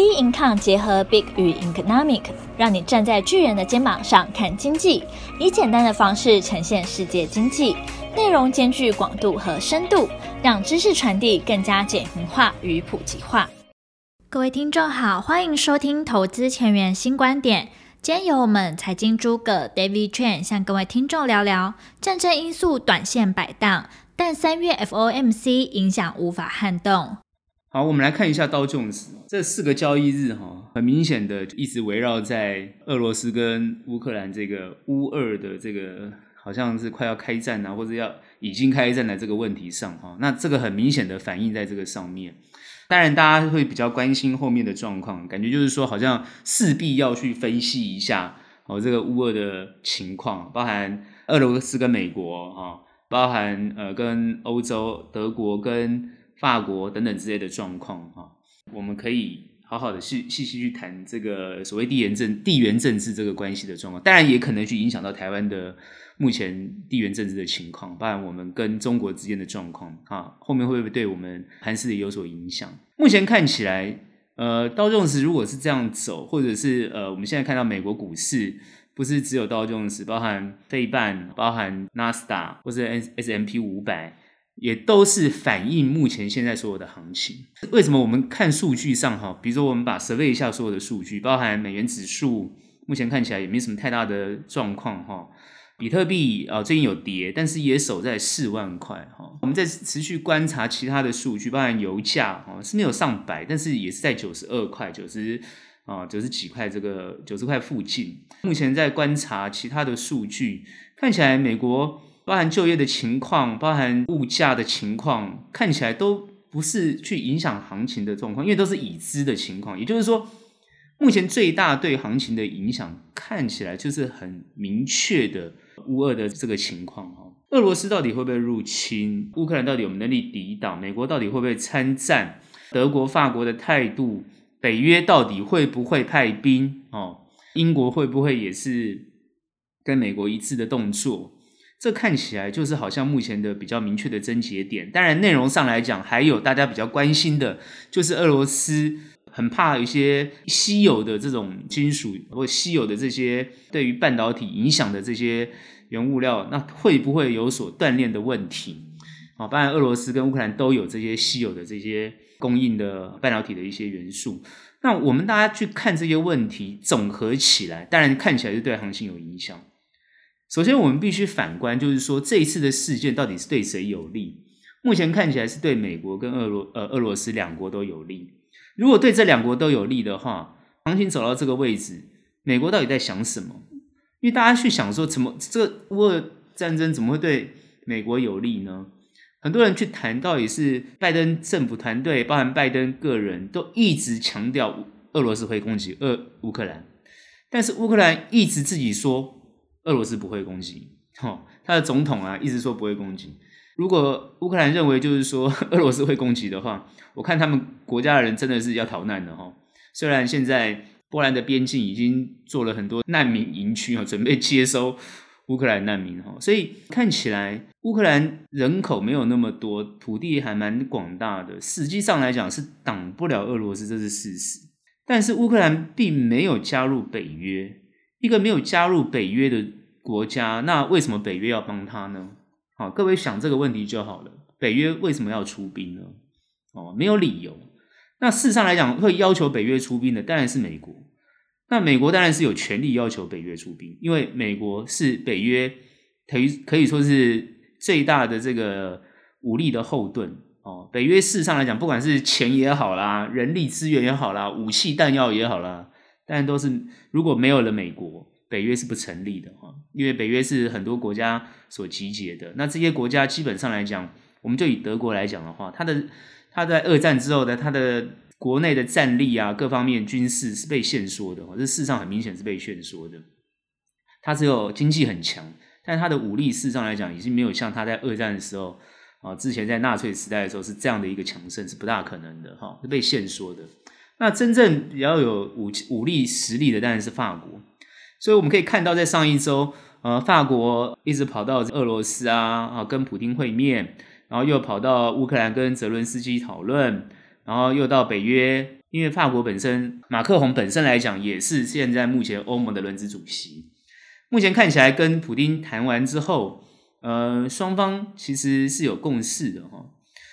B Income 结合 Big 与 Economic，让你站在巨人的肩膀上看经济，以简单的方式呈现世界经济，内容兼具广度和深度，让知识传递更加简明化与普及化。各位听众好，欢迎收听投资前沿新观点。今天由我们财经诸葛 David Chen 向各位听众聊聊战争因素，短线摆荡，但三月 FOMC 影响无法撼动。好，我们来看一下道琼斯这四个交易日哈，很明显的一直围绕在俄罗斯跟乌克兰这个乌俄的这个好像是快要开战啊，或者要已经开战的这个问题上哈，那这个很明显的反映在这个上面。当然，大家会比较关心后面的状况，感觉就是说好像势必要去分析一下哦，这个乌俄的情况，包含俄罗斯跟美国哈，包含呃跟欧洲德国跟。法国等等之类的状况哈，我们可以好好的细细细去谈这个所谓地缘政地缘政治这个关系的状况，当然也可能去影响到台湾的目前地缘政治的情况，包含我们跟中国之间的状况啊，后面会不会对我们盘势也有所影响？目前看起来，呃，道琼斯如果是这样走，或者是呃，我们现在看到美国股市不是只有道琼斯，包含费半，包含纳斯达或者 S S M P 五百。也都是反映目前现在所有的行情。为什么我们看数据上哈，比如说我们把 survey 一下所有的数据，包含美元指数，目前看起来也没什么太大的状况哈。比特币啊最近有跌，但是也守在四万块哈。我们在持续观察其他的数据，包含油价哈是没有上百，但是也是在九十二块、九十啊九十几块这个九十块附近。目前在观察其他的数据，看起来美国。包含就业的情况，包含物价的情况，看起来都不是去影响行情的状况，因为都是已知的情况。也就是说，目前最大对行情的影响，看起来就是很明确的乌俄的这个情况哈。俄罗斯到底会不会入侵？乌克兰到底有没有能力抵挡？美国到底会不会参战？德国、法国的态度？北约到底会不会派兵？哦，英国会不会也是跟美国一致的动作？这看起来就是好像目前的比较明确的症结点。当然，内容上来讲，还有大家比较关心的，就是俄罗斯很怕一些稀有的这种金属或稀有的这些对于半导体影响的这些原物料，那会不会有所断链的问题？啊，当然，俄罗斯跟乌克兰都有这些稀有的这些供应的半导体的一些元素。那我们大家去看这些问题，总合起来，当然看起来是对行情有影响。首先，我们必须反观，就是说这一次的事件到底是对谁有利？目前看起来是对美国跟俄罗呃俄罗斯两国都有利。如果对这两国都有利的话，行情走到这个位置，美国到底在想什么？因为大家去想说，怎么这个乌俄战争怎么会对美国有利呢？很多人去谈到底是拜登政府团队，包含拜登个人，都一直强调俄罗斯会攻击俄乌克兰，但是乌克兰一直自己说。俄罗斯不会攻击，哦，他的总统啊一直说不会攻击。如果乌克兰认为就是说 俄罗斯会攻击的话，我看他们国家的人真的是要逃难了哈。虽然现在波兰的边境已经做了很多难民营区啊，准备接收乌克兰难民哈，所以看起来乌克兰人口没有那么多，土地还蛮广大的，实际上来讲是挡不了俄罗斯，这是事实。但是乌克兰并没有加入北约。一个没有加入北约的国家，那为什么北约要帮他呢？好，各位想这个问题就好了。北约为什么要出兵呢？哦，没有理由。那事实上来讲，会要求北约出兵的当然是美国。那美国当然是有权利要求北约出兵，因为美国是北约可以可以说是最大的这个武力的后盾。哦，北约事实上来讲，不管是钱也好啦，人力资源也好啦，武器弹药也好啦。但都是如果没有了美国，北约是不成立的哈，因为北约是很多国家所集结的。那这些国家基本上来讲，我们就以德国来讲的话，它的它在二战之后的它的国内的战力啊，各方面军事是被限缩的，这事实上很明显是被限缩的。它只有经济很强，但它的武力事实上来讲，已经没有像它在二战的时候啊，之前在纳粹时代的时候是这样的一个强盛，是不大可能的哈，是被限缩的。那真正比较有武武力实力的当然是法国，所以我们可以看到，在上一周，呃，法国一直跑到俄罗斯啊，啊，跟普京会面，然后又跑到乌克兰跟泽伦斯基讨论，然后又到北约因为法国本身，马克宏本身来讲，也是现在目前欧盟的轮值主席。目前看起来，跟普京谈完之后，呃，双方其实是有共识的哈。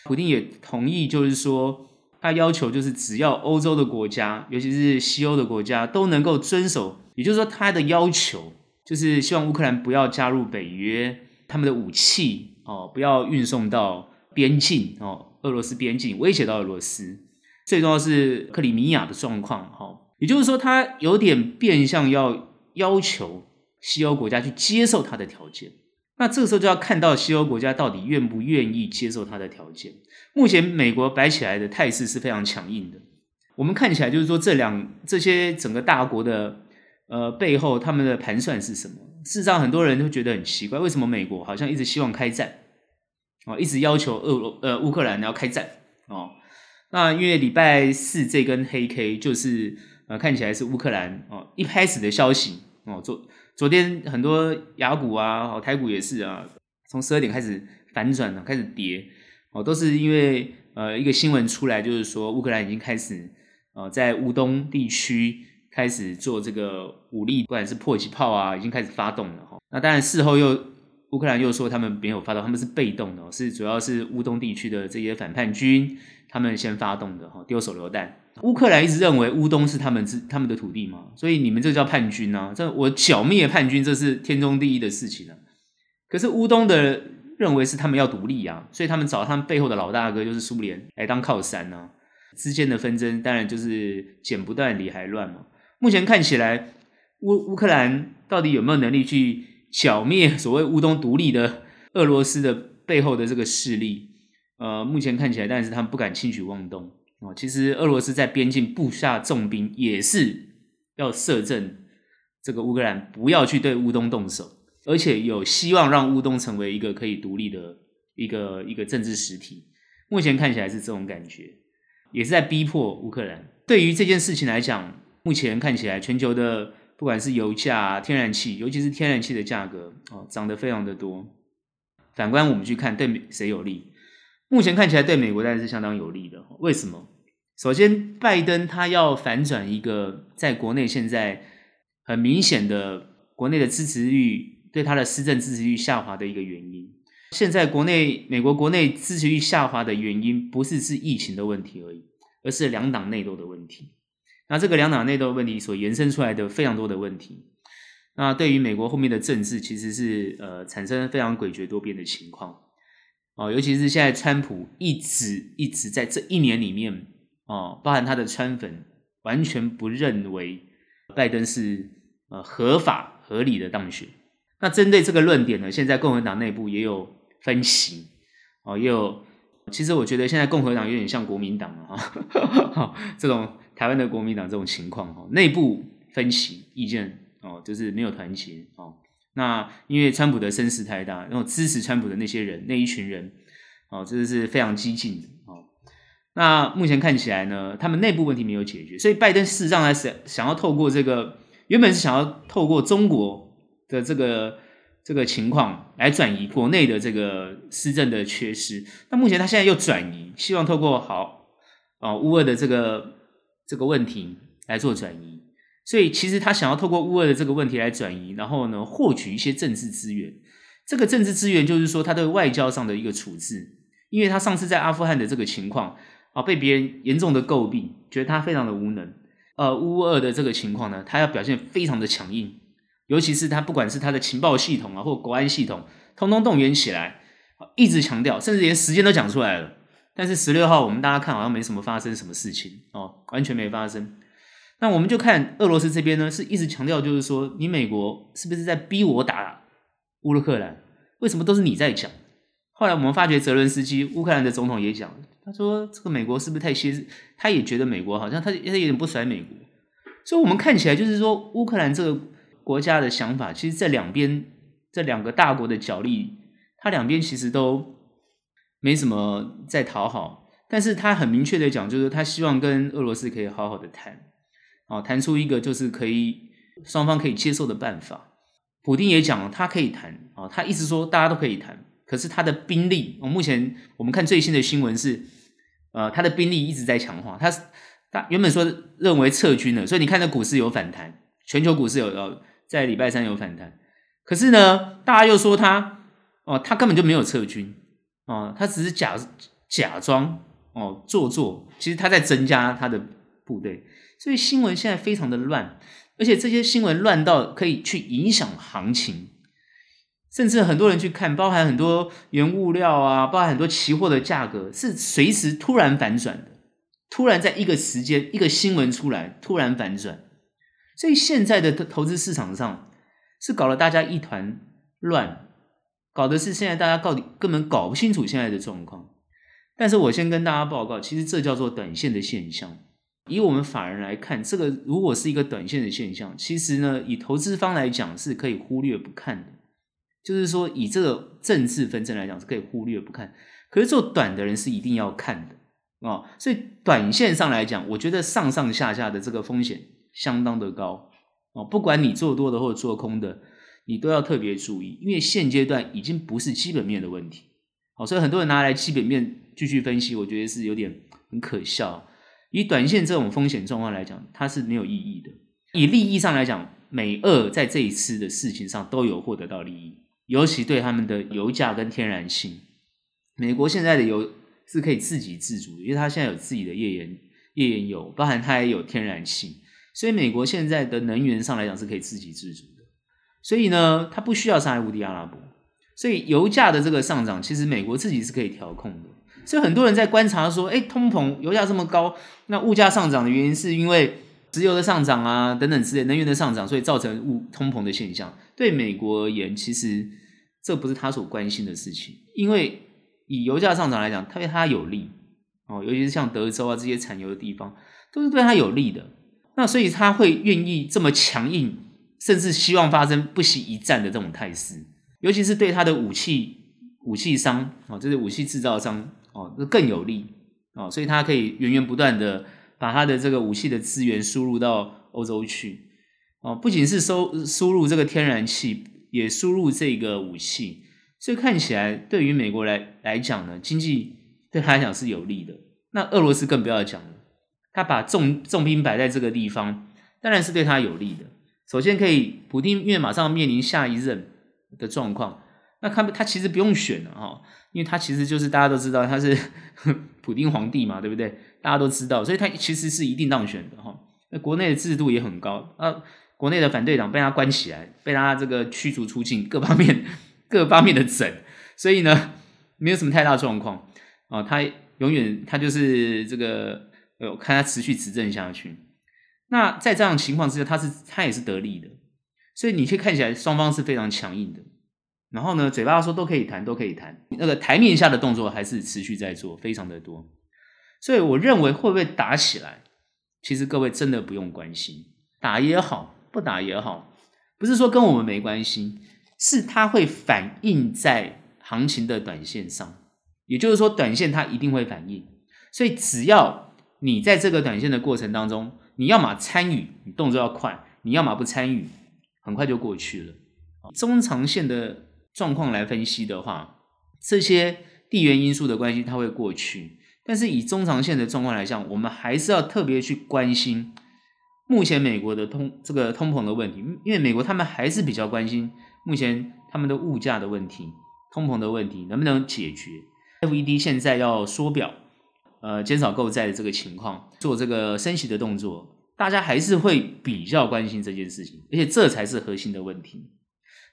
普京也同意，就是说，他要求就是只要欧洲的国家，尤其是西欧的国家都能够遵守，也就是说，他的要求就是希望乌克兰不要加入北约，他们的武器哦不要运送到边境哦，俄罗斯边境威胁到俄罗斯。最重要是克里米亚的状况哈，也就是说，他有点变相要要求西欧国家去接受他的条件。那这个时候就要看到西欧国家到底愿不愿意接受他的条件。目前美国摆起来的态势是非常强硬的。我们看起来就是说，这两这些整个大国的呃背后，他们的盘算是什么？事实上，很多人都觉得很奇怪，为什么美国好像一直希望开战哦，一直要求俄罗呃乌克兰要开战哦？那因为礼拜四这根黑 K 就是呃看起来是乌克兰哦一开始的消息哦做。昨天很多雅股啊，哦台股也是啊，从十二点开始反转了，开始跌，哦，都是因为呃一个新闻出来，就是说乌克兰已经开始呃在乌东地区开始做这个武力，不管是迫击炮啊，已经开始发动了哈。那当然事后又乌克兰又说他们没有发动，他们是被动的，是主要是乌东地区的这些反叛军他们先发动的哈，丢手榴弹。乌克兰一直认为乌东是他们之他们的土地嘛，所以你们这叫叛军啊！这我剿灭叛军，这是天经地义的事情啊。可是乌东的认为是他们要独立啊，所以他们找他们背后的老大哥就是苏联来当靠山啊。之间的纷争当然就是剪不断理还乱嘛。目前看起来乌乌克兰到底有没有能力去剿灭所谓乌东独立的俄罗斯的背后的这个势力？呃，目前看起来，但是他们不敢轻举妄动。哦，其实俄罗斯在边境布下重兵，也是要摄政这个乌克兰不要去对乌东动手，而且有希望让乌东成为一个可以独立的一个一个政治实体。目前看起来是这种感觉，也是在逼迫乌克兰。对于这件事情来讲，目前看起来全球的不管是油价、天然气，尤其是天然气的价格哦，涨得非常的多。反观我们去看，对谁有利？目前看起来对美国当然是相当有利的。为什么？首先，拜登他要反转一个在国内现在很明显的国内的支持率对他的施政支持率下滑的一个原因。现在国内美国国内支持率下滑的原因不是是疫情的问题而已，而是两党内斗的问题。那这个两党内斗问题所延伸出来的非常多的问题，那对于美国后面的政治其实是呃产生非常诡谲多变的情况。哦，尤其是现在，川普一直一直在这一年里面，哦，包含他的川粉，完全不认为拜登是呃合法合理的当选。那针对这个论点呢，现在共和党内部也有分歧，哦，也有。其实我觉得现在共和党有点像国民党啊，哈，这种台湾的国民党这种情况，哈，内部分歧意见，哦，就是没有团结，哦。那因为川普的声势太大，然后支持川普的那些人那一群人，哦，这是非常激进的哦。那目前看起来呢，他们内部问题没有解决，所以拜登事实上还是想要透过这个，原本是想要透过中国的这个这个情况来转移国内的这个施政的缺失。那目前他现在又转移，希望透过好哦乌俄的这个这个问题来做转移。所以，其实他想要透过乌俄的这个问题来转移，然后呢，获取一些政治资源。这个政治资源就是说，他对外交上的一个处置。因为他上次在阿富汗的这个情况啊，被别人严重的诟病，觉得他非常的无能。呃，乌俄的这个情况呢，他要表现非常的强硬，尤其是他不管是他的情报系统啊，或国安系统，通通动员起来，一直强调，甚至连时间都讲出来了。但是十六号我们大家看好像没什么发生什么事情哦，完全没发生。那我们就看俄罗斯这边呢，是一直强调，就是说，你美国是不是在逼我打乌克兰？为什么都是你在讲？后来我们发觉，泽伦斯基乌克兰的总统也讲，他说这个美国是不是太歇？他也觉得美国好像他他有点不甩美国。所以，我们看起来就是说，乌克兰这个国家的想法，其实这两边这两个大国的角力，他两边其实都没什么在讨好，但是他很明确的讲，就是他希望跟俄罗斯可以好好的谈。哦，谈出一个就是可以双方可以接受的办法。普丁也讲了，他可以谈啊，他一直说大家都可以谈，可是他的兵力，哦，目前我们看最新的新闻是，呃，他的兵力一直在强化。他他原本说认为撤军了，所以你看那股市有反弹，全球股市有有在礼拜三有反弹。可是呢，大家又说他哦，他根本就没有撤军哦，他只是假假装哦做作，其实他在增加他的部队。所以新闻现在非常的乱，而且这些新闻乱到可以去影响行情。甚至很多人去看，包含很多原物料啊，包含很多期货的价格，是随时突然反转的，突然在一个时间，一个新闻出来，突然反转。所以现在的投资市场上是搞得大家一团乱，搞的是现在大家到底根本搞不清楚现在的状况。但是我先跟大家报告，其实这叫做短线的现象。以我们法人来看，这个如果是一个短线的现象，其实呢，以投资方来讲是可以忽略不看的。就是说，以这个政治纷争来讲，是可以忽略不看。可是做短的人是一定要看的哦。所以短线上来讲，我觉得上上下下的这个风险相当的高哦。不管你做多的或者做空的，你都要特别注意，因为现阶段已经不是基本面的问题。好，所以很多人拿来基本面继续分析，我觉得是有点很可笑。以短线这种风险状况来讲，它是没有意义的。以利益上来讲，美俄在这一次的事情上都有获得到利益。尤其对他们的油价跟天然气，美国现在的油是可以自给自足，因为它现在有自己的页岩页岩油，包含它也有天然气，所以美国现在的能源上来讲是可以自给自足。所以呢，它不需要伤害乌地阿拉伯，所以油价的这个上涨，其实美国自己是可以调控的。所以很多人在观察说，哎，通膨，油价这么高，那物价上涨的原因是因为石油的上涨啊，等等之类能源的上涨，所以造成物通膨的现象。对美国而言，其实这不是他所关心的事情，因为以油价上涨来讲，它对他有利哦，尤其是像德州啊这些产油的地方，都是对他有利的。那所以他会愿意这么强硬，甚至希望发生不惜一战的这种态势，尤其是对他的武器武器商哦，这是武器制造商哦，更有利哦，所以他可以源源不断的把他的这个武器的资源输入到欧洲去。哦，不仅是收输入这个天然气，也输入这个武器，所以看起来对于美国来来讲呢，经济对他来讲是有利的。那俄罗斯更不要讲了，他把重重兵摆在这个地方，当然是对他有利的。首先可以，普丁因为马上面临下一任的状况，那他他其实不用选了哈，因为他其实就是大家都知道他是 普丁皇帝嘛，对不对？大家都知道，所以他其实是一定当选的哈。那国内的制度也很高啊。国内的反对党被他关起来，被他这个驱逐出境，各方面各方面的整，所以呢，没有什么太大状况啊。他永远他就是这个，呃，我看他持续执政下去。那在这样情况之下，他是他也是得利的，所以你可以看起来双方是非常强硬的。然后呢，嘴巴说都可以谈，都可以谈，那个台面下的动作还是持续在做，非常的多。所以我认为会不会打起来，其实各位真的不用关心，打也好。不打也好，不是说跟我们没关系，是它会反映在行情的短线上，也就是说，短线它一定会反应。所以，只要你在这个短线的过程当中，你要么参与，你动作要快；你要么不参与，很快就过去了。中长线的状况来分析的话，这些地缘因素的关系它会过去，但是以中长线的状况来讲，我们还是要特别去关心。目前美国的通这个通膨的问题，因为美国他们还是比较关心目前他们的物价的问题、通膨的问题能不能解决。FED 现在要缩表，呃，减少购债的这个情况，做这个升息的动作，大家还是会比较关心这件事情，而且这才是核心的问题。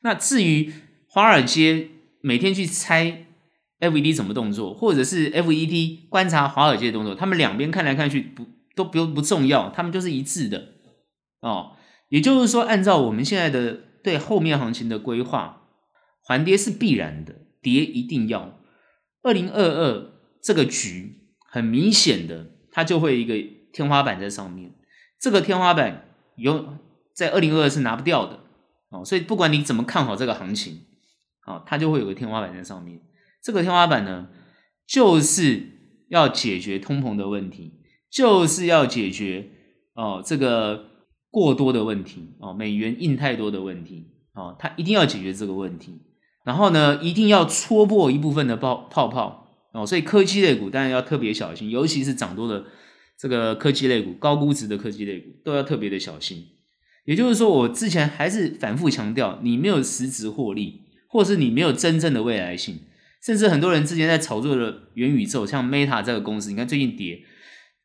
那至于华尔街每天去猜 FED 怎么动作，或者是 FED 观察华尔街的动作，他们两边看来看去不。都不不重要，他们就是一致的哦。也就是说，按照我们现在的对后面行情的规划，缓跌是必然的，跌一定要。二零二二这个局很明显的，它就会一个天花板在上面。这个天花板有在二零二二是拿不掉的哦。所以不管你怎么看好这个行情，哦，它就会有个天花板在上面。这个天花板呢，就是要解决通膨的问题。就是要解决哦这个过多的问题哦，美元印太多的问题哦，它一定要解决这个问题。然后呢，一定要戳破一部分的泡泡泡哦，所以科技类股当然要特别小心，尤其是涨多的这个科技类股、高估值的科技类股都要特别的小心。也就是说，我之前还是反复强调，你没有实质获利，或是你没有真正的未来性，甚至很多人之前在炒作的元宇宙，像 Meta 这个公司，你看最近跌，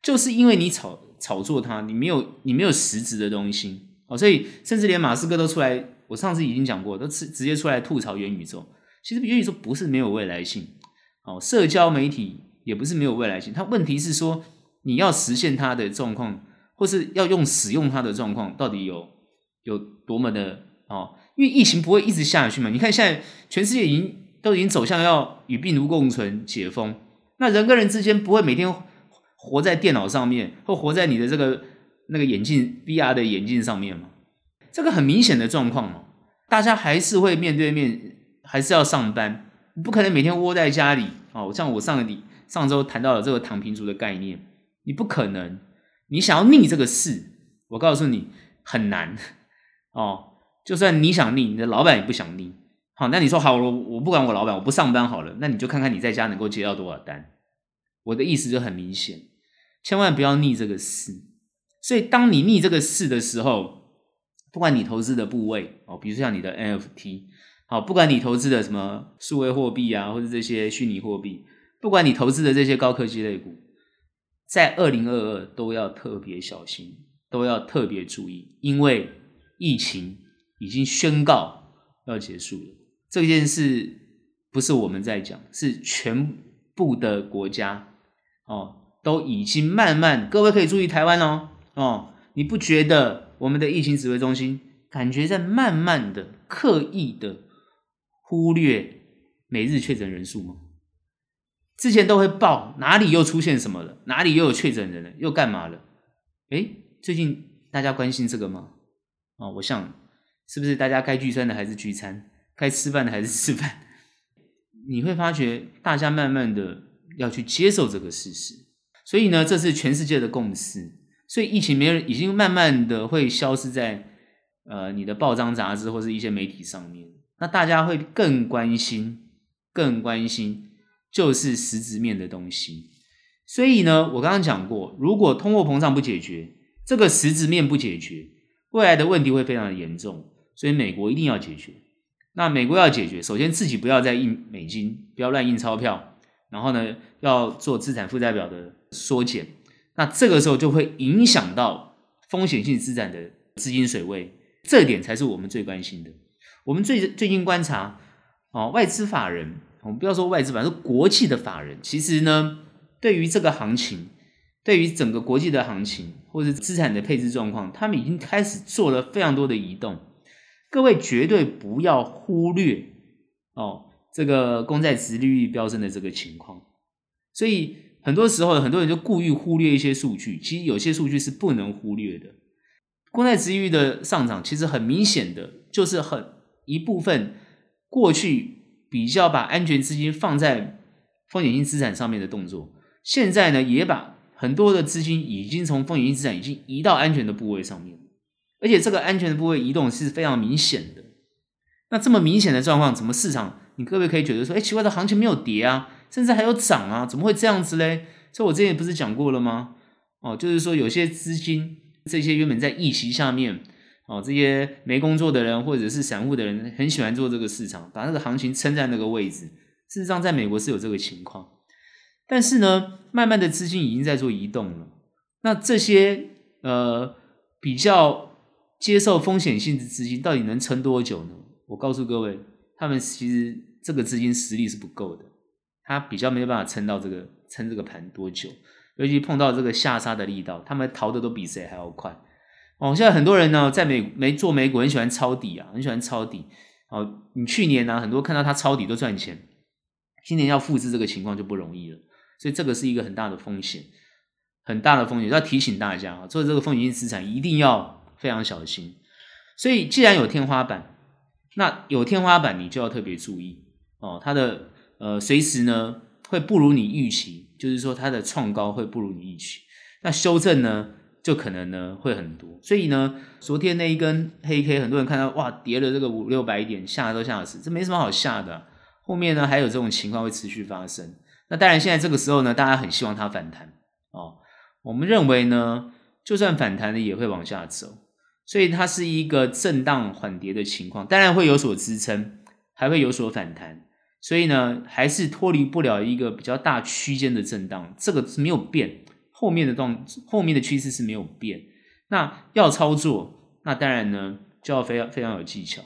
就是因为你炒炒作它，你没有你没有实质的东西哦，所以甚至连马斯克都出来，我上次已经讲过，都直直接出来吐槽元宇宙。其实元宇宙不是没有未来性，哦，社交媒体也不是没有未来性，它问题是说你要实现它的状况。或是要用使用它的状况到底有有多么的哦？因为疫情不会一直下去嘛。你看现在全世界已经都已经走向要与病毒共存、解封，那人跟人之间不会每天活在电脑上面，或活在你的这个那个眼镜 VR 的眼镜上面嘛？这个很明显的状况嘛，大家还是会面对面，还是要上班，不可能每天窝在家里哦。像我上个礼上周谈到了这个躺平族的概念，你不可能。你想要逆这个势，我告诉你很难哦。就算你想逆，你的老板也不想逆。好，那你说好，我我不管我老板，我不上班好了。那你就看看你在家能够接到多少单。我的意思就很明显，千万不要逆这个势。所以，当你逆这个势的时候，不管你投资的部位哦，比如像你的 NFT，好，不管你投资的什么数位货币啊，或者这些虚拟货币，不管你投资的这些高科技类股。在二零二二都要特别小心，都要特别注意，因为疫情已经宣告要结束了。这件事不是我们在讲，是全部的国家哦都已经慢慢，各位可以注意台湾哦哦，你不觉得我们的疫情指挥中心感觉在慢慢的、刻意的忽略每日确诊人数吗？之前都会报哪里又出现什么了，哪里又有确诊人了，又干嘛了？诶，最近大家关心这个吗？哦，我想是不是大家该聚餐的还是聚餐，该吃饭的还是吃饭？你会发觉大家慢慢的要去接受这个事实，所以呢，这是全世界的共识。所以疫情没有已经慢慢的会消失在呃你的报章杂志或是一些媒体上面，那大家会更关心，更关心。就是实质面的东西，所以呢，我刚刚讲过，如果通货膨胀不解决，这个实质面不解决，未来的问题会非常的严重。所以美国一定要解决。那美国要解决，首先自己不要再印美金，不要乱印钞票，然后呢，要做资产负债表的缩减。那这个时候就会影响到风险性资产的资金水位，这点才是我们最关心的。我们最最近观察，哦，外资法人。我们不要说外资，反是国际的法人，其实呢，对于这个行情，对于整个国际的行情，或者资产的配置状况，他们已经开始做了非常多的移动。各位绝对不要忽略哦，这个公债殖利率飙升的这个情况。所以很多时候，很多人就故意忽略一些数据，其实有些数据是不能忽略的。公债殖利率的上涨，其实很明显的就是很一部分过去。比较把安全资金放在风险性资产上面的动作，现在呢也把很多的资金已经从风险性资产已经移到安全的部位上面，而且这个安全的部位移动是非常明显的。那这么明显的状况，怎么市场你各位可以觉得说，哎，奇怪的行情没有跌啊，甚至还有涨啊，怎么会这样子嘞？所以我之前不是讲过了吗？哦，就是说有些资金这些原本在预期下面。哦，这些没工作的人或者是散户的人很喜欢做这个市场，把那个行情撑在那个位置。事实上，在美国是有这个情况，但是呢，慢慢的资金已经在做移动了。那这些呃比较接受风险性的资金到底能撑多久呢？我告诉各位，他们其实这个资金实力是不够的，他比较没有办法撑到这个撑这个盘多久，尤其碰到这个下杀的力道，他们逃的都比谁还要快。哦，现在很多人呢，在美没做美股，很喜欢抄底啊，很喜欢抄底。哦，你去年呢，很多看到他抄底都赚钱，今年要复制这个情况就不容易了。所以这个是一个很大的风险，很大的风险，要提醒大家啊，做这个风险性资产一定要非常小心。所以既然有天花板，那有天花板你就要特别注意哦，它的呃随时呢会不如你预期，就是说它的创高会不如你预期，那修正呢？就可能呢会很多，所以呢，昨天那一根黑 K，很多人看到哇，跌了这个五六百点，吓都吓死，这没什么好吓的。后面呢还有这种情况会持续发生。那当然，现在这个时候呢，大家很希望它反弹哦。我们认为呢，就算反弹呢也会往下走，所以它是一个震荡缓跌的情况，当然会有所支撑，还会有所反弹，所以呢，还是脱离不了一个比较大区间的震荡，这个是没有变，后面的动后面的趋势是没有变。那要操作，那当然呢，就要非常非常有技巧。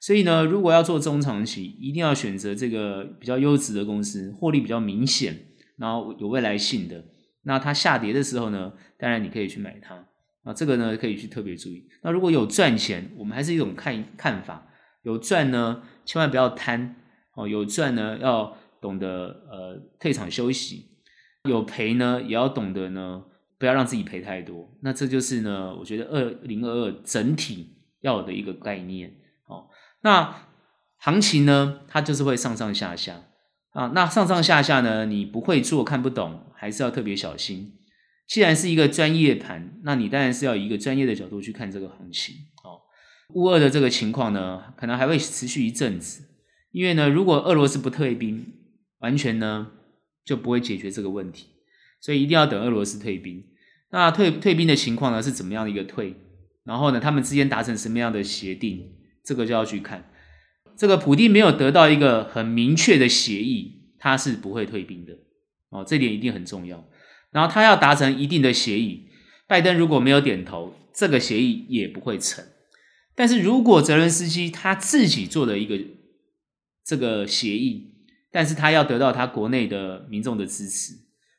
所以呢，如果要做中长期，一定要选择这个比较优质的公司，获利比较明显，然后有未来性的。那它下跌的时候呢，当然你可以去买它。啊，这个呢可以去特别注意。那如果有赚钱，我们还是一种看看法，有赚呢，千万不要贪哦。有赚呢，要懂得呃退场休息；有赔呢，也要懂得呢，不要让自己赔太多。那这就是呢，我觉得二零二二整体要有的一个概念。哦，那行情呢，它就是会上上下下啊。那上上下下呢，你不会做，看不懂，还是要特别小心。既然是一个专业盘，那你当然是要以一个专业的角度去看这个行情。哦，乌二的这个情况呢，可能还会持续一阵子，因为呢，如果俄罗斯不退兵，完全呢就不会解决这个问题，所以一定要等俄罗斯退兵。那退退兵的情况呢，是怎么样的一个退？然后呢，他们之间达成什么样的协定？这个就要去看，这个普丁没有得到一个很明确的协议，他是不会退兵的哦，这点一定很重要。然后他要达成一定的协议，拜登如果没有点头，这个协议也不会成。但是如果泽伦斯基他自己做的一个这个协议，但是他要得到他国内的民众的支持，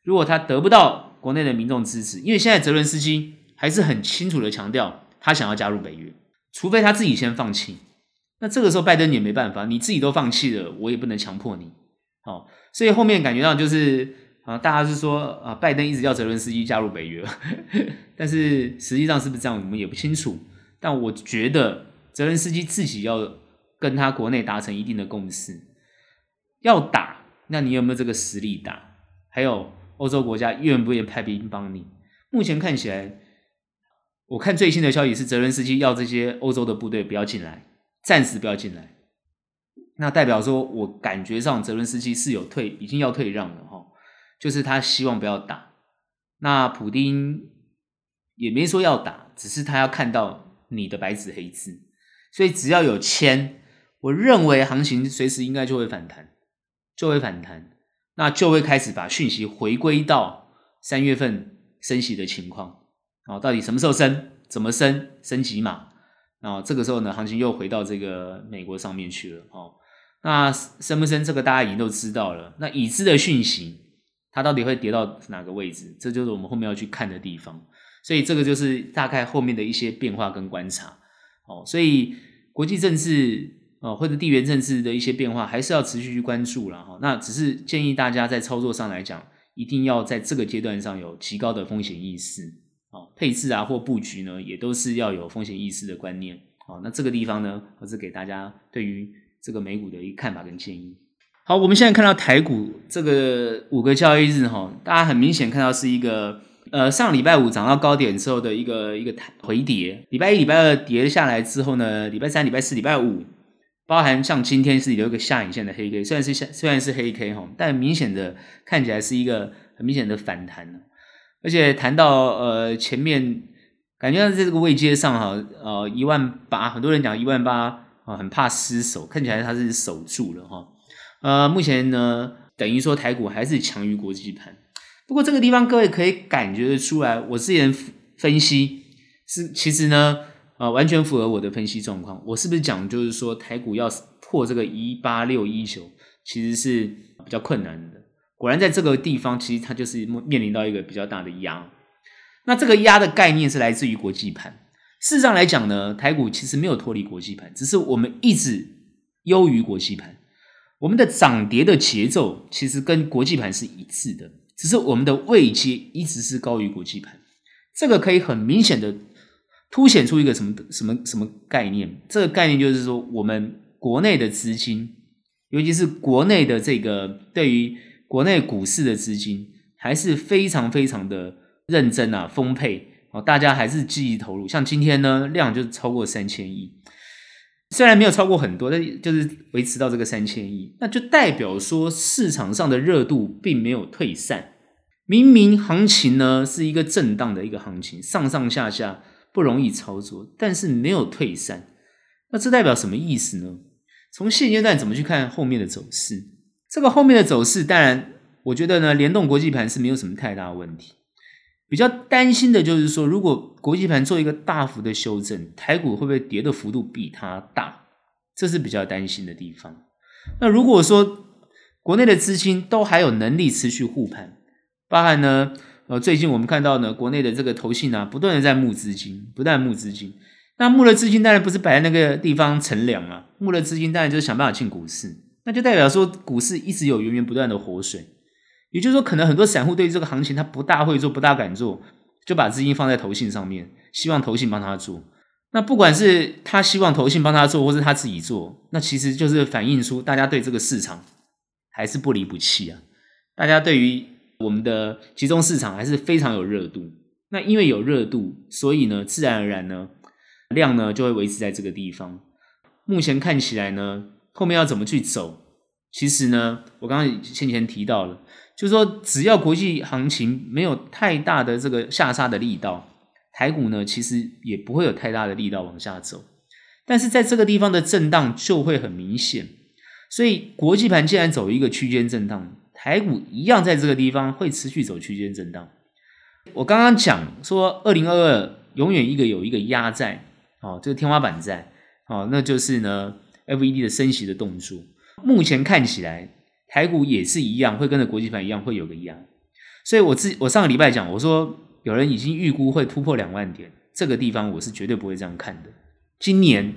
如果他得不到国内的民众支持，因为现在泽伦斯基还是很清楚的强调他想要加入北约。除非他自己先放弃，那这个时候拜登也没办法，你自己都放弃了，我也不能强迫你。好，所以后面感觉到就是啊，大家是说啊，拜登一直要泽伦斯基加入北约，但是实际上是不是这样，我们也不清楚。但我觉得泽伦斯基自己要跟他国内达成一定的共识，要打，那你有没有这个实力打？还有欧洲国家愿不愿意派兵帮你？目前看起来。我看最新的消息是，泽伦斯基要这些欧洲的部队不要进来，暂时不要进来。那代表说，我感觉上泽伦斯基是有退，已经要退让了哈，就是他希望不要打。那普丁也没说要打，只是他要看到你的白纸黑字。所以只要有签，我认为行情随时应该就会反弹，就会反弹，那就会开始把讯息回归到三月份升息的情况。哦，到底什么时候升？怎么升？升几码？哦，这个时候呢，行情又回到这个美国上面去了。哦，那升不升？这个大家已经都知道了。那已知的讯息，它到底会跌到哪个位置？这就是我们后面要去看的地方。所以这个就是大概后面的一些变化跟观察。哦，所以国际政治哦或者地缘政治的一些变化，还是要持续去关注了。哈，那只是建议大家在操作上来讲，一定要在这个阶段上有极高的风险意识啊。配置啊或布局呢，也都是要有风险意识的观念。啊，那这个地方呢，我是给大家对于这个美股的一个看法跟建议。好，我们现在看到台股这个五个交易日哈，大家很明显看到是一个呃上礼拜五涨到高点之后的一个一个回跌。礼拜一、礼拜二跌下来之后呢，礼拜三、礼拜四、礼拜五，包含像今天是留一个下影线的黑 K，虽然是下虽然是黑 K 哈，但明显的看起来是一个很明显的反弹。而且谈到呃前面，感觉在这个位阶上哈，呃一万八，很多人讲一万八啊，很怕失守，看起来它是守住了哈。呃，目前呢，等于说台股还是强于国际盘。不过这个地方各位可以感觉得出来，我之前分析是其实呢，啊完全符合我的分析状况。我是不是讲就是说台股要破这个一八六一九，其实是比较困难的。果然，在这个地方，其实它就是面临到一个比较大的压。那这个压的概念是来自于国际盘。事实上来讲呢，台股其实没有脱离国际盘，只是我们一直优于国际盘。我们的涨跌的节奏其实跟国际盘是一致的，只是我们的位阶一直是高于国际盘。这个可以很明显的凸显出一个什么什么什么概念？这个概念就是说，我们国内的资金，尤其是国内的这个对于国内股市的资金还是非常非常的认真啊，丰沛哦，大家还是积极投入。像今天呢，量就超过三千亿，虽然没有超过很多，但就是维持到这个三千亿，那就代表说市场上的热度并没有退散，明明行情呢是一个震荡的一个行情，上上下下不容易操作，但是没有退散。那这代表什么意思呢？从现阶段怎么去看后面的走势？这个后面的走势，当然我觉得呢，联动国际盘是没有什么太大问题。比较担心的就是说，如果国际盘做一个大幅的修正，台股会不会跌的幅度比它大？这是比较担心的地方。那如果说国内的资金都还有能力持续护盘，包含呢，呃，最近我们看到呢，国内的这个投信啊，不断的在募资金，不断募资金。那募了资金当然不是摆在那个地方乘凉啊，募了资金当然就是想办法进股市，那就代表说股市一直有源源不断的活水。也就是说，可能很多散户对于这个行情他不大会做，不大敢做，就把资金放在投信上面，希望投信帮他做。那不管是他希望投信帮他做，或是他自己做，那其实就是反映出大家对这个市场还是不离不弃啊。大家对于我们的集中市场还是非常有热度。那因为有热度，所以呢，自然而然呢。量呢就会维持在这个地方。目前看起来呢，后面要怎么去走？其实呢，我刚刚先前提到了，就是说只要国际行情没有太大的这个下杀的力道，台股呢其实也不会有太大的力道往下走。但是在这个地方的震荡就会很明显。所以国际盘既然走一个区间震荡，台股一样在这个地方会持续走区间震荡。我刚刚讲说，二零二二永远一个有一个压在。哦，这个天花板在，哦，那就是呢，FED 的升息的动作。目前看起来，台股也是一样，会跟着国际盘一样会有个压。所以我自我上个礼拜讲，我说有人已经预估会突破两万点，这个地方我是绝对不会这样看的。今年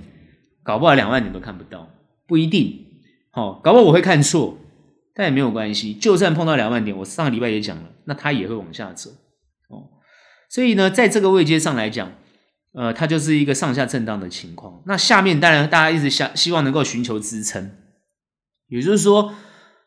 搞不好两万点都看不到，不一定。哦，搞不好我会看错，但也没有关系。就算碰到两万点，我上个礼拜也讲了，那它也会往下走。哦，所以呢，在这个位阶上来讲。呃，它就是一个上下震荡的情况。那下面当然大家一直想希望能够寻求支撑，也就是说，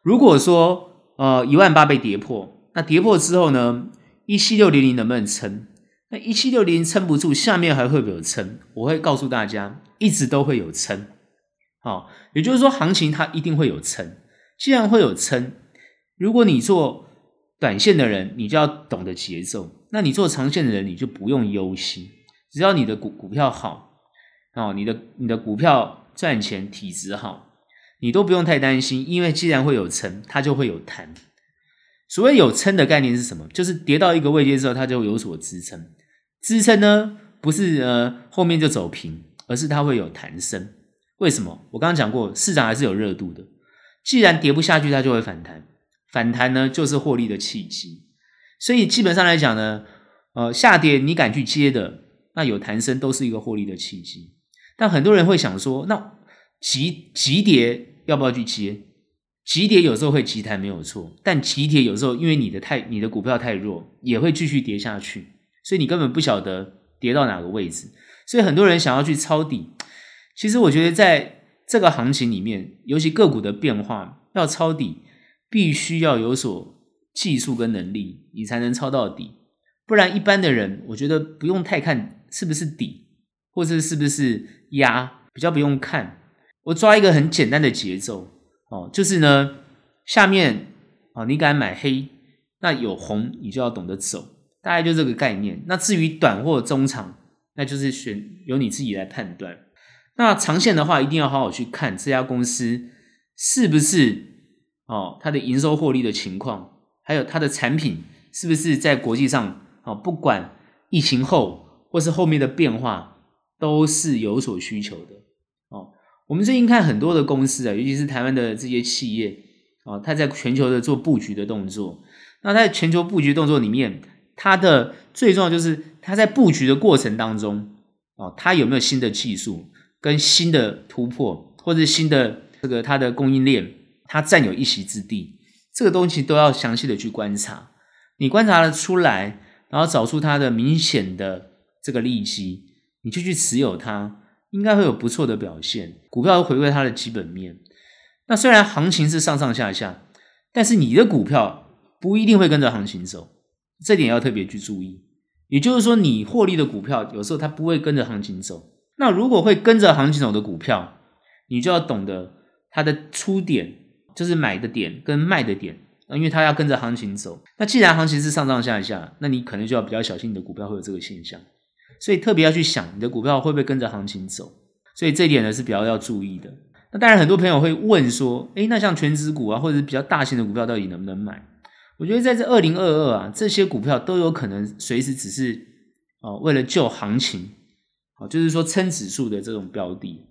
如果说呃一万八被跌破，那跌破之后呢，一七六零零能不能撑？那一七六零撑不住，下面还会不会有撑？我会告诉大家，一直都会有撑。好，也就是说，行情它一定会有撑。既然会有撑，如果你做短线的人，你就要懂得节奏；那你做长线的人，你就不用忧心。只要你的股股票好，哦，你的你的股票赚钱体质好，你都不用太担心，因为既然会有撑，它就会有弹。所谓有撑的概念是什么？就是跌到一个位阶之后，它就有所支撑。支撑呢，不是呃后面就走平，而是它会有弹升。为什么？我刚刚讲过，市场还是有热度的。既然跌不下去，它就会反弹。反弹呢，就是获利的契机。所以基本上来讲呢，呃，下跌你敢去接的。那有弹升都是一个获利的契机，但很多人会想说，那急急跌要不要去接？急跌有时候会急弹没有错，但急跌有时候因为你的太你的股票太弱，也会继续跌下去，所以你根本不晓得跌到哪个位置。所以很多人想要去抄底，其实我觉得在这个行情里面，尤其个股的变化要抄底，必须要有所技术跟能力，你才能抄到底。不然一般的人，我觉得不用太看。是不是底，或者是不是压，比较不用看。我抓一个很简单的节奏哦，就是呢，下面啊，你敢买黑，那有红你就要懂得走，大概就这个概念。那至于短或中长，那就是选由你自己来判断。那长线的话，一定要好好去看这家公司是不是哦，它的营收获利的情况，还有它的产品是不是在国际上啊，不管疫情后。或是后面的变化都是有所需求的哦。我们最近看很多的公司啊，尤其是台湾的这些企业哦，它在全球的做布局的动作。那在全球布局动作里面，它的最重要就是它在布局的过程当中哦，它有没有新的技术跟新的突破，或者新的这个它的供应链，它占有一席之地，这个东西都要详细的去观察。你观察了出来，然后找出它的明显的。这个利息，你就去持有它，应该会有不错的表现。股票回归它的基本面。那虽然行情是上上下下，但是你的股票不一定会跟着行情走，这点要特别去注意。也就是说，你获利的股票有时候它不会跟着行情走。那如果会跟着行情走的股票，你就要懂得它的出点，就是买的点跟卖的点因为它要跟着行情走。那既然行情是上上下下，那你可能就要比较小心你的股票会有这个现象，所以特别要去想你的股票会不会跟着行情走。所以这一点呢是比较要注意的。那当然，很多朋友会问说，诶，那像权值股啊，或者是比较大型的股票，到底能不能买？我觉得在这二零二二啊，这些股票都有可能随时只是哦，为了救行情，哦，就是说撑指数的这种标的，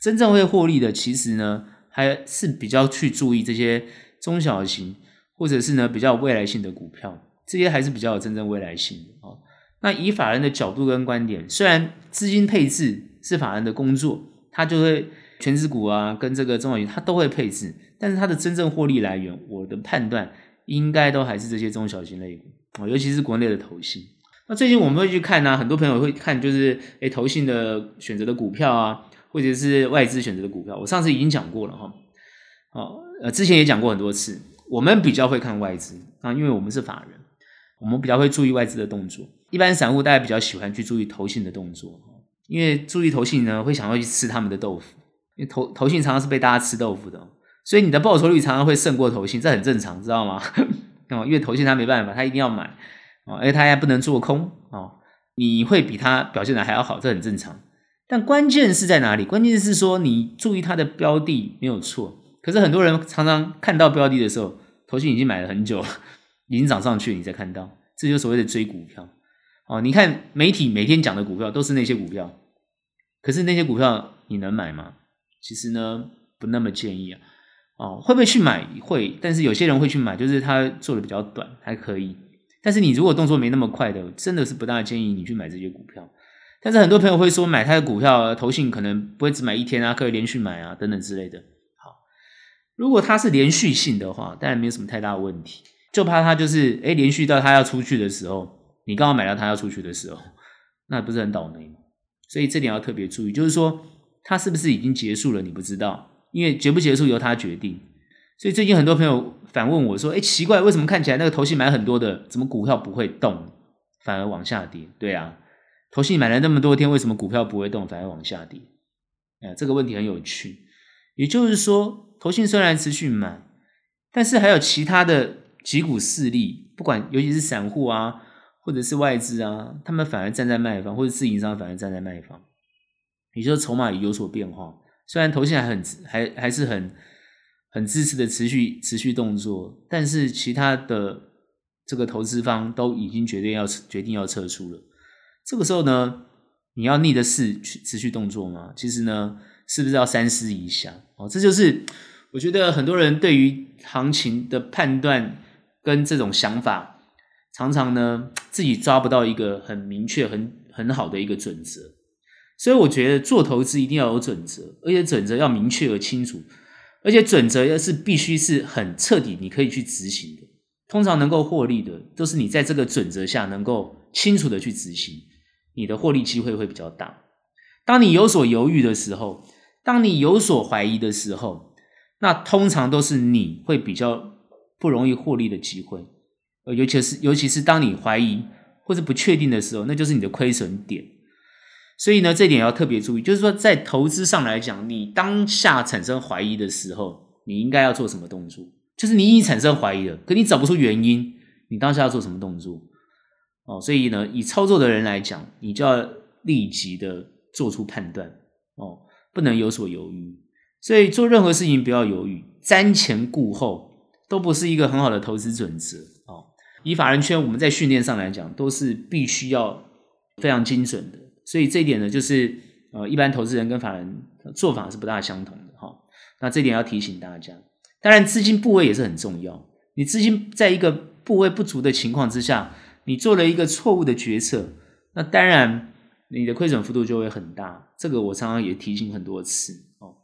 真正会获利的，其实呢还是比较去注意这些中小型，或者是呢比较有未来性的股票，这些还是比较有真正未来性的哦。那以法人的角度跟观点，虽然资金配置是法人的工作，他就会。全值股啊，跟这个中小型，他都会配置，但是它的真正获利来源，我的判断应该都还是这些中小型类股，尤其是国内的投信。那最近我们会去看呢、很多朋友会看，就是诶投信的选择的股票啊，或者是外资选择的股票。我上次已经讲过了哈，哦，呃，之前也讲过很多次，我们比较会看外资啊，因为我们是法人，我们比较会注意外资的动作。一般散户大家比较喜欢去注意投信的动作，因为注意投信呢，会想要去吃他们的豆腐。因为投投信常常是被大家吃豆腐的，所以你的报酬率常常会胜过投信，这很正常，知道吗？因为投信他没办法，他一定要买哦，而且他还不能做空啊，你会比他表现的还要好，这很正常。但关键是在哪里？关键是说你注意它的标的没有错，可是很多人常常看到标的的时候，投信已经买了很久了，已经涨上去，你才看到，这就所谓的追股票哦。你看媒体每天讲的股票都是那些股票，可是那些股票你能买吗？其实呢，不那么建议啊。哦，会不会去买？会，但是有些人会去买，就是他做的比较短，还可以。但是你如果动作没那么快的，真的是不大建议你去买这些股票。但是很多朋友会说，买他的股票，投信可能不会只买一天啊，可以连续买啊，等等之类的。好，如果它是连续性的话，当然没有什么太大的问题。就怕它就是，诶，连续到它要出去的时候，你刚好买到它要出去的时候，那不是很倒霉吗？所以这点要特别注意，就是说。它是不是已经结束了？你不知道，因为结不结束由他决定。所以最近很多朋友反问我说：“哎，奇怪，为什么看起来那个投信买很多的，怎么股票不会动，反而往下跌？”对啊，投信买了那么多天，为什么股票不会动，反而往下跌？哎，这个问题很有趣。也就是说，投信虽然持续买，但是还有其他的几股势力，不管尤其是散户啊，或者是外资啊，他们反而站在卖方，或者自营商反而站在卖方。也就是筹码有所变化，虽然投信还很还还是很很支持的持续持续动作，但是其他的这个投资方都已经决定要决定要撤出了。这个时候呢，你要逆着势去持续动作吗？其实呢，是不是要三思一下？哦，这就是我觉得很多人对于行情的判断跟这种想法，常常呢自己抓不到一个很明确、很很好的一个准则。所以我觉得做投资一定要有准则，而且准则要明确而清楚，而且准则要是必须是很彻底，你可以去执行的。通常能够获利的，都是你在这个准则下能够清楚的去执行，你的获利机会会比较大。当你有所犹豫的时候，当你有所怀疑的时候，那通常都是你会比较不容易获利的机会。呃尤其是尤其是当你怀疑或者不确定的时候，那就是你的亏损点。所以呢，这点要特别注意，就是说，在投资上来讲，你当下产生怀疑的时候，你应该要做什么动作？就是你已经产生怀疑了，可你找不出原因，你当下要做什么动作？哦，所以呢，以操作的人来讲，你就要立即的做出判断，哦，不能有所犹豫。所以做任何事情不要犹豫，瞻前顾后都不是一个很好的投资准则。哦，以法人圈我们在训练上来讲，都是必须要非常精准的。所以这一点呢，就是呃，一般投资人跟法人做法是不大相同的哈。那这点要提醒大家。当然，资金部位也是很重要。你资金在一个部位不足的情况之下，你做了一个错误的决策，那当然你的亏损幅度就会很大。这个我常常也提醒很多次哦。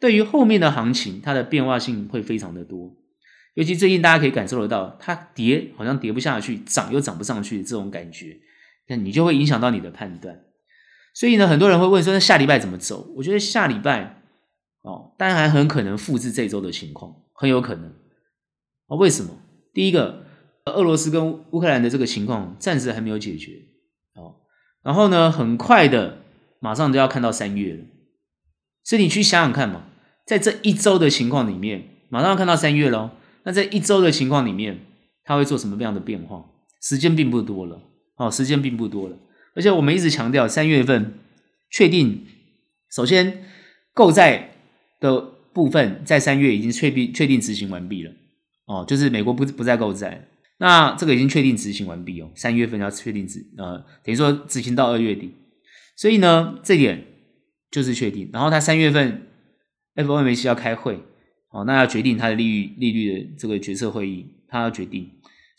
对于后面的行情，它的变化性会非常的多。尤其最近大家可以感受得到，它跌好像跌不下去，涨又涨不上去这种感觉，那你就会影响到你的判断。所以呢，很多人会问说：“那下礼拜怎么走？”我觉得下礼拜哦，当然还很可能复制这周的情况，很有可能。哦，为什么？第一个，俄罗斯跟乌克兰的这个情况暂时还没有解决哦。然后呢，很快的，马上就要看到三月了。所以你去想想看嘛，在这一周的情况里面，马上要看到三月喽。那在一周的情况里面，它会做什么样的变化？时间并不多了，哦，时间并不多了。而且我们一直强调，三月份确定，首先购债的部分在三月已经确定确定执行完毕了，哦，就是美国不不再购债，那这个已经确定执行完毕哦，三月份要确定执呃，等于说执行到二月底，所以呢，这点就是确定。然后他三月份 FOMC 要开会，哦，那要决定他的利率利率的这个决策会议，他要决定。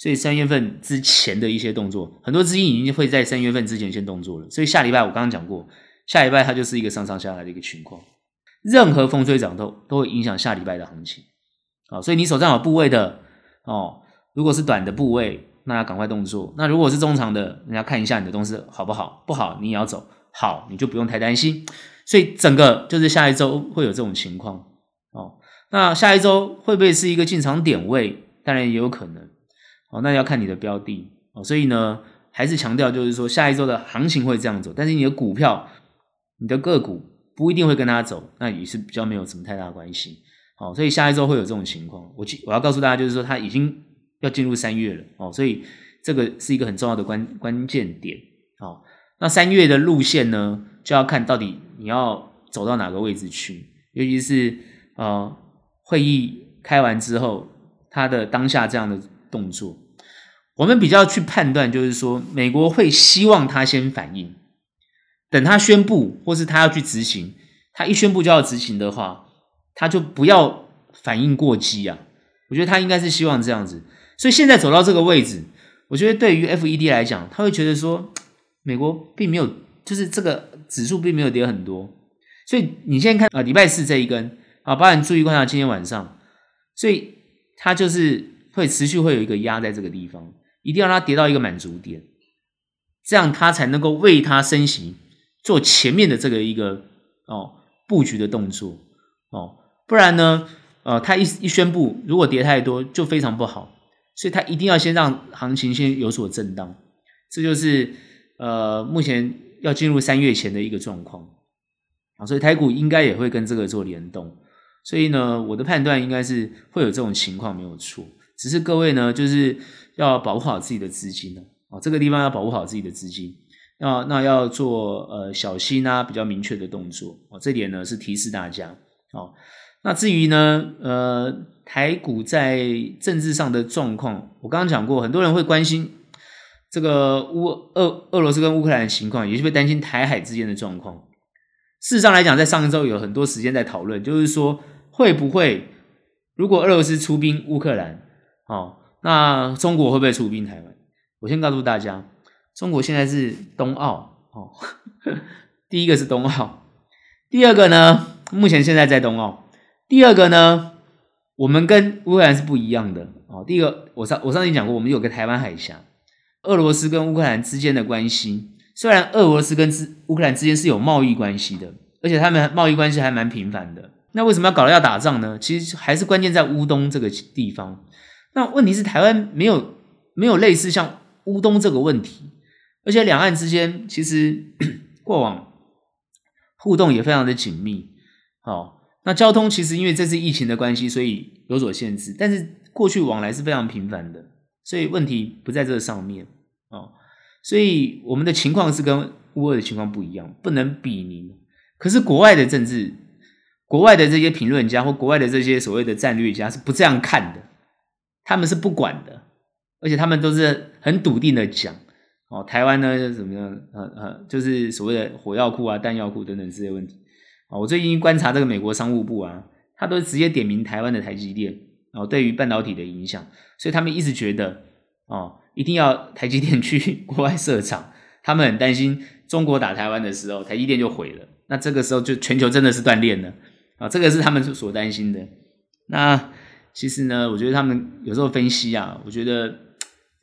所以三月份之前的一些动作，很多资金已经会在三月份之前先动作了。所以下礼拜我刚刚讲过，下礼拜它就是一个上上下来的一个情况。任何风吹涨动都会影响下礼拜的行情。啊，所以你手上有部位的哦，如果是短的部位，那要赶快动作。那如果是中长的，你要看一下你的东西好不好，不好你也要走，好你就不用太担心。所以整个就是下一周会有这种情况哦。那下一周会不会是一个进场点位？当然也有可能。哦，那要看你的标的哦，所以呢，还是强调就是说，下一周的行情会这样走，但是你的股票、你的个股不一定会跟它走，那也是比较没有什么太大关系。哦，所以下一周会有这种情况。我我要告诉大家，就是说，它已经要进入三月了哦，所以这个是一个很重要的关关键点。哦，那三月的路线呢，就要看到底你要走到哪个位置去，尤其是呃，会议开完之后，它的当下这样的动作。我们比较去判断，就是说，美国会希望他先反应，等他宣布，或是他要去执行，他一宣布就要执行的话，他就不要反应过激啊。我觉得他应该是希望这样子，所以现在走到这个位置，我觉得对于 FED 来讲，他会觉得说，美国并没有，就是这个指数并没有跌很多，所以你现在看啊，礼拜四这一根啊，包含注意观察今天晚上，所以它就是会持续会有一个压在这个地方。一定要让它跌到一个满足点，这样它才能够为它升息做前面的这个一个哦布局的动作。哦，不然呢，呃，它一一宣布如果跌太多就非常不好，所以它一定要先让行情先有所震荡，这就是呃目前要进入三月前的一个状况。啊，所以台股应该也会跟这个做联动，所以呢，我的判断应该是会有这种情况没有错，只是各位呢就是。要保护好自己的资金呢，哦，这个地方要保护好自己的资金，那那要做呃小心啊，比较明确的动作哦，这点呢是提示大家哦。那至于呢，呃，台股在政治上的状况，我刚刚讲过，很多人会关心这个乌俄俄罗斯跟乌克兰的情况，也是会担心台海之间的状况。事实上来讲，在上一周有很多时间在讨论，就是说会不会如果俄罗斯出兵乌克兰，哦。那中国会不会出兵台湾？我先告诉大家，中国现在是冬奥哦，第一个是冬奥，第二个呢，目前现在在冬奥，第二个呢，我们跟乌克兰是不一样的哦。第一个，我上我上次讲过，我们有个台湾海峡，俄罗斯跟乌克兰之间的关系，虽然俄罗斯跟乌克兰之间是有贸易关系的，而且他们贸易关系还蛮频繁的。那为什么要搞得要打仗呢？其实还是关键在乌东这个地方。那问题是台湾没有没有类似像乌东这个问题，而且两岸之间其实 过往互动也非常的紧密。好，那交通其实因为这次疫情的关系，所以有所限制，但是过去往来是非常频繁的，所以问题不在这上面。哦，所以我们的情况是跟乌俄的情况不一样，不能比拟。可是国外的政治，国外的这些评论家或国外的这些所谓的战略家是不这样看的。他们是不管的，而且他们都是很笃定的讲哦，台湾呢怎么样？呃呃，就是所谓的火药库啊、弹药库等等这些问题。哦，我最近观察这个美国商务部啊，他都直接点名台湾的台积电哦，对于半导体的影响，所以他们一直觉得哦，一定要台积电去国外设厂，他们很担心中国打台湾的时候，台积电就毁了，那这个时候就全球真的是断链了啊，这个是他们所担心的。那。其实呢，我觉得他们有时候分析啊，我觉得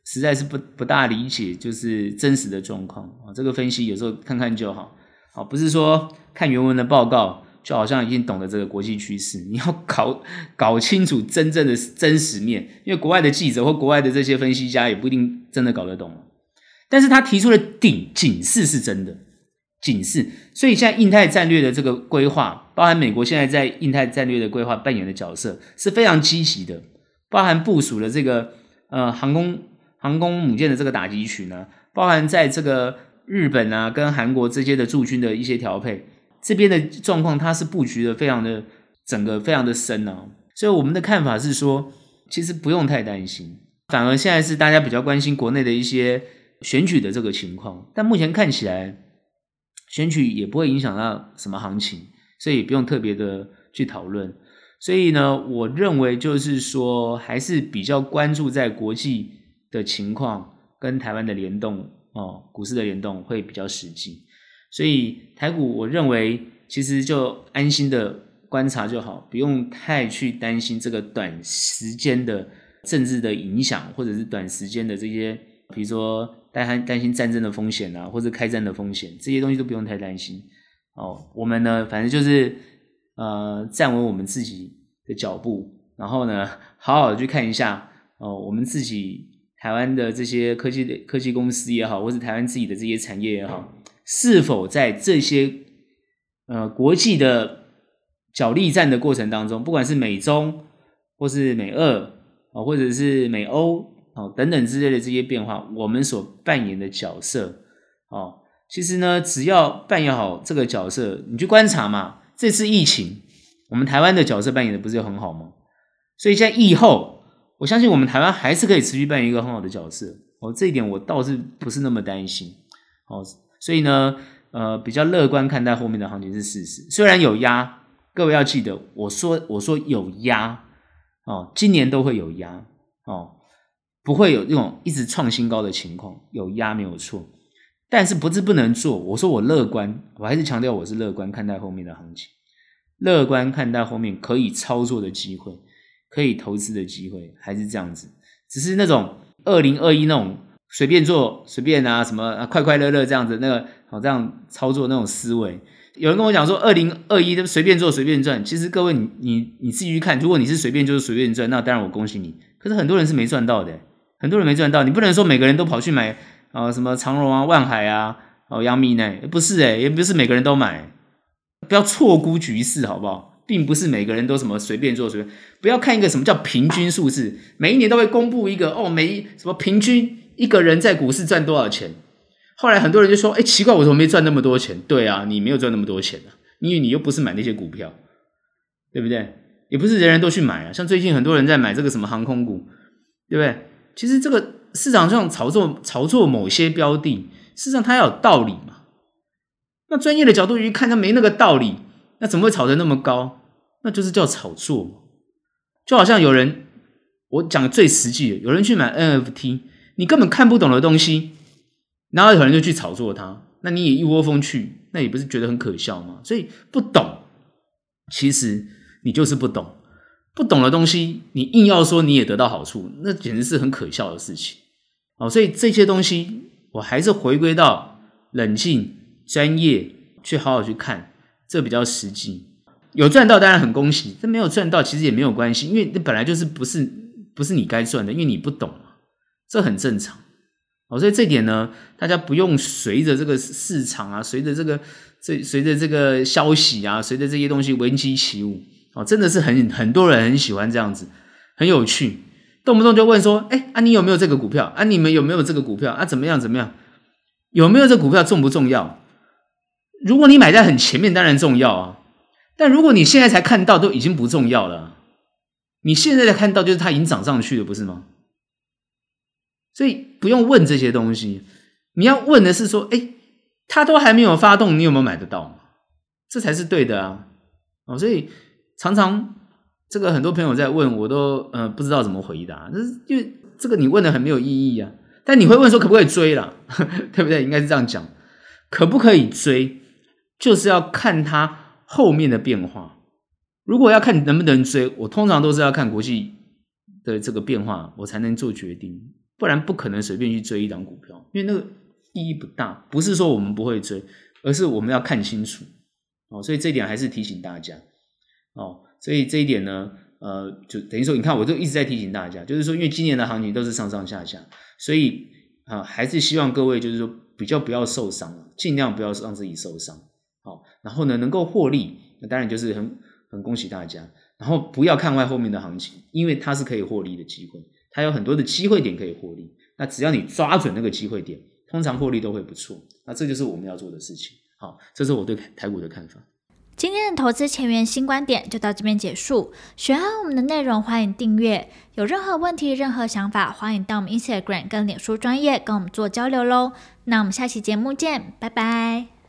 实在是不不大理解，就是真实的状况啊。这个分析有时候看看就好，好，不是说看原文的报告就好像已经懂得这个国际趋势。你要搞搞清楚真正的真实面，因为国外的记者或国外的这些分析家也不一定真的搞得懂。但是他提出的顶警示是真的。警示，所以现在印太战略的这个规划，包含美国现在在印太战略的规划扮演的角色是非常积极的，包含部署的这个呃航空航空母舰的这个打击群呢，包含在这个日本啊跟韩国这些的驻军的一些调配，这边的状况它是布局的非常的整个非常的深啊，所以我们的看法是说，其实不用太担心，反而现在是大家比较关心国内的一些选举的这个情况，但目前看起来选举也不会影响到什么行情，所以不用特别的去讨论。所以呢，我认为就是说，还是比较关注在国际的情况跟台湾的联动哦，股市的联动会比较实际。所以台股，我认为其实就安心的观察就好，不用太去担心这个短时间的政治的影响，或者是短时间的这些，比如说担担心战争的风险啊，或者开战的风险，这些东西都不用太担心。哦，我们呢，反正就是。呃，站稳我们自己的脚步，然后呢，好好的去看一下哦、我们自己台湾的这些科技科技公司也好，或是台湾自己的这些产业也好，是否在这些呃国际的角力战的过程当中，不管是美中或是美俄啊、或者是美欧哦、等等之类的这些变化，我们所扮演的角色哦、其实呢，只要扮演好这个角色，你去观察嘛。这次疫情，我们台湾的角色扮演的不是很好吗？所以在疫后，我相信我们台湾还是可以持续扮演一个很好的角色。哦，这一点我倒是不是那么担心。哦，所以呢，呃，比较乐观看待后面的行情是事实。虽然有压，各位要记得，我说我说有压，哦，今年都会有压，哦，不会有那种一直创新高的情况，有压没有错。但是不是不能做？我说我乐观，我还是强调我是乐观看待后面的行情，乐观看待后面可以操作的机会，可以投资的机会，还是这样子。只是那种二零二一那种随便做随便啊什么快快乐乐这样子那个好这样操作那种思维，有人跟我讲说二零二一都随便做随便赚。其实各位你你你自己去看，如果你是随便就是随便赚，那当然我恭喜你。可是很多人是没赚到的，很多人没赚到，你不能说每个人都跑去买。啊、什么长荣啊、万海啊、哦、阳明呢？不是诶，也不是每个人都买，不要错估局势，好不好？并不是每个人都什么随便做随便，不要看一个什么叫平均数字，每一年都会公布一个哦，每一什么平均一个人在股市赚多少钱？后来很多人就说，哎，奇怪，我怎么没赚那么多钱？对啊，你没有赚那么多钱啊，因为你又不是买那些股票，对不对？也不是人人都去买啊，像最近很多人在买这个什么航空股，对不对？其实这个。市场上炒作炒作某些标的，事实上它要有道理嘛？那专业的角度一看，它没那个道理，那怎么会炒得那么高？那就是叫炒作。就好像有人，我讲最实际的，有人去买 NFT，你根本看不懂的东西，然后有人就去炒作它，那你也一窝蜂去，那也不是觉得很可笑吗？所以不懂，其实你就是不懂。不懂的东西，你硬要说你也得到好处，那简直是很可笑的事情。哦，所以这些东西，我还是回归到冷静、专业去好好去看，这比较实际。有赚到当然很恭喜，但没有赚到其实也没有关系，因为那本来就是不是不是你该赚的，因为你不懂嘛，这很正常。哦，所以这点呢，大家不用随着这个市场啊，随着这个这随着这个消息啊，随着这些东西闻鸡起舞。哦，真的是很很多人很喜欢这样子，很有趣，动不动就问说：“哎，啊，你有没有这个股票？啊，你们有没有这个股票？啊，怎么样怎么样？有没有这股票重不重要？如果你买在很前面，当然重要啊。但如果你现在才看到，都已经不重要了。你现在才看到，就是它已经涨上去了，不是吗？所以不用问这些东西，你要问的是说：哎，它都还没有发动，你有没有买得到？这才是对的啊。哦，所以。常常这个很多朋友在问我都呃不知道怎么回答，就是因为这个你问的很没有意义啊。但你会问说可不可以追啦，对不对？应该是这样讲，可不可以追，就是要看它后面的变化。如果要看能不能追，我通常都是要看国际的这个变化，我才能做决定，不然不可能随便去追一档股票，因为那个意义不大。不是说我们不会追，而是我们要看清楚哦。所以这点还是提醒大家。哦，所以这一点呢，呃，就等于说，你看，我就一直在提醒大家，就是说，因为今年的行情都是上上下下，所以啊、还是希望各位就是说，比较不要受伤，尽量不要让自己受伤。好、然后呢，能够获利，那当然就是很很恭喜大家。然后不要看坏后面的行情，因为它是可以获利的机会，它有很多的机会点可以获利。那只要你抓准那个机会点，通常获利都会不错。那这就是我们要做的事情。好，这是我对台股的看法。今天的投资前沿新观点就到这边结束。喜欢我们的内容，欢迎订阅。有任何问题、任何想法，欢迎到我们 Instagram 跟脸书专业跟我们做交流喽。那我们下期节目见，拜拜。